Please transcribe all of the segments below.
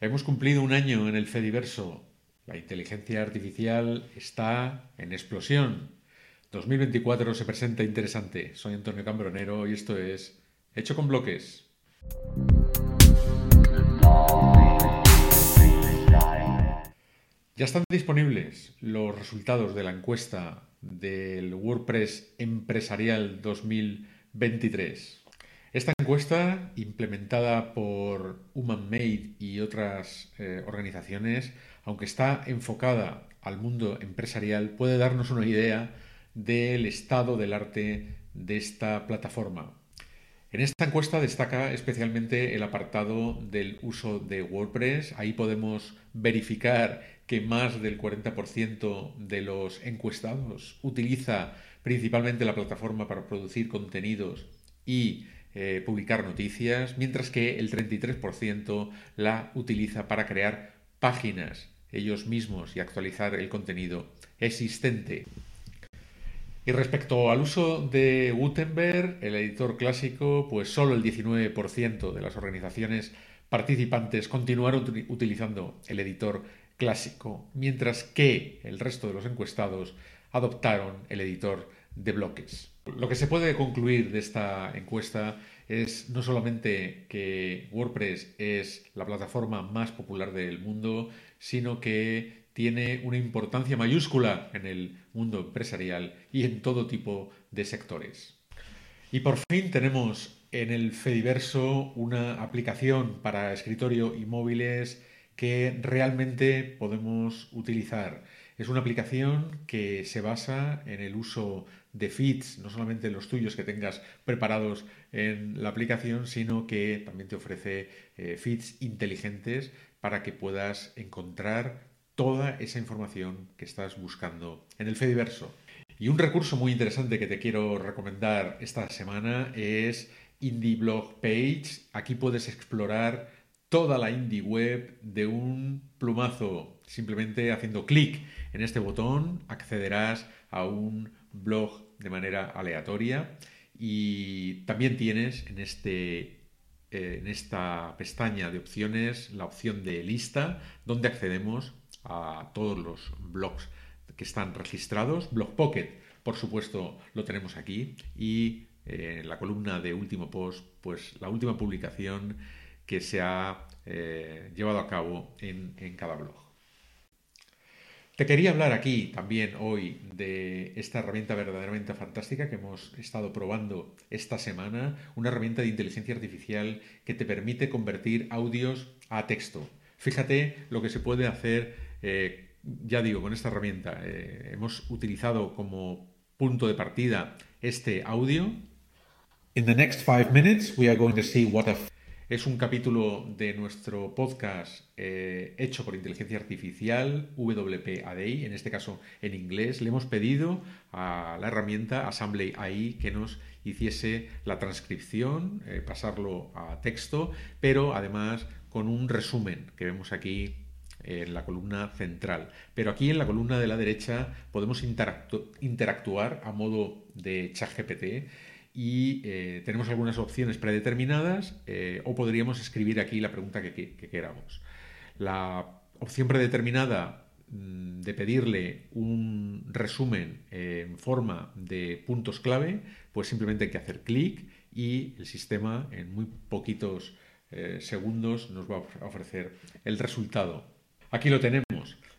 Hemos cumplido un año en el Fediverso. La inteligencia artificial está en explosión. 2024 se presenta interesante. Soy Antonio Cambronero y esto es Hecho con Bloques. Ya están disponibles los resultados de la encuesta del WordPress Empresarial 2023. Esta encuesta, implementada por HumanMade y otras eh, organizaciones, aunque está enfocada al mundo empresarial, puede darnos una idea del estado del arte de esta plataforma. En esta encuesta destaca especialmente el apartado del uso de WordPress. Ahí podemos verificar que más del 40% de los encuestados utiliza principalmente la plataforma para producir contenidos y eh, publicar noticias, mientras que el 33% la utiliza para crear páginas ellos mismos y actualizar el contenido existente. Y respecto al uso de Gutenberg, el editor clásico, pues solo el 19% de las organizaciones participantes continuaron utilizando el editor clásico, mientras que el resto de los encuestados adoptaron el editor de bloques. Lo que se puede concluir de esta encuesta es no solamente que WordPress es la plataforma más popular del mundo, sino que tiene una importancia mayúscula en el mundo empresarial y en todo tipo de sectores. Y por fin tenemos en el Fediverso una aplicación para escritorio y móviles que realmente podemos utilizar. Es una aplicación que se basa en el uso de feeds, no solamente los tuyos que tengas preparados en la aplicación, sino que también te ofrece eh, feeds inteligentes para que puedas encontrar toda esa información que estás buscando en el Fediverso. Y un recurso muy interesante que te quiero recomendar esta semana es Indie Blog Page. Aquí puedes explorar toda la indie web de un plumazo. Simplemente haciendo clic en este botón accederás a un blog de manera aleatoria y también tienes en este eh, en esta pestaña de opciones la opción de lista donde accedemos a todos los blogs que están registrados. Blog Pocket, por supuesto, lo tenemos aquí. Y eh, en la columna de último post, pues la última publicación que se ha eh, llevado a cabo en, cada blog. Te quería hablar aquí también hoy de esta herramienta verdaderamente fantástica que hemos estado probando esta semana, una herramienta de inteligencia artificial que te permite convertir audios a texto. Fíjate lo que se puede hacer eh, ya digo, con esta herramienta eh, hemos utilizado como punto de partida este audio. In the next five minutes we are going to see Es un capítulo de nuestro podcast eh, hecho por inteligencia artificial, WPADI, en este caso en inglés. Le hemos pedido a la herramienta Assembly AI que nos hiciese la transcripción, pasarlo a texto, pero además con un resumen que vemos aquí en la columna central. Pero aquí en la columna de la derecha podemos interactuar a modo de chat GPT y eh, tenemos algunas opciones predeterminadas eh, o podríamos escribir aquí la pregunta que, queramos. La opción predeterminada mm, de pedirle un resumen en forma de puntos clave, pues simplemente hay que hacer clic y el sistema en muy poquitos eh, segundos nos va a ofrecer el resultado Aquí lo tenemos.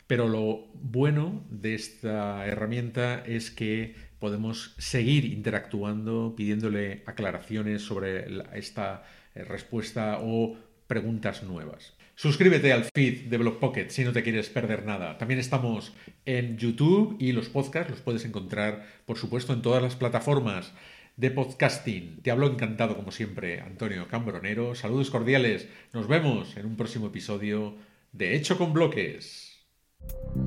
Pero lo bueno de esta herramienta es que podemos seguir interactuando, pidiéndole aclaraciones sobre esta eh, respuesta o preguntas nuevas. Suscríbete al feed de Blog Pocket si no te quieres perder nada. También estamos en YouTube y los podcasts los puedes encontrar, por supuesto, en todas las plataformas de podcasting. Te hablo encantado, como siempre, Antonio Cambronero. Saludos cordiales. Nos vemos en un próximo episodio de hecho con bloques. Thank you.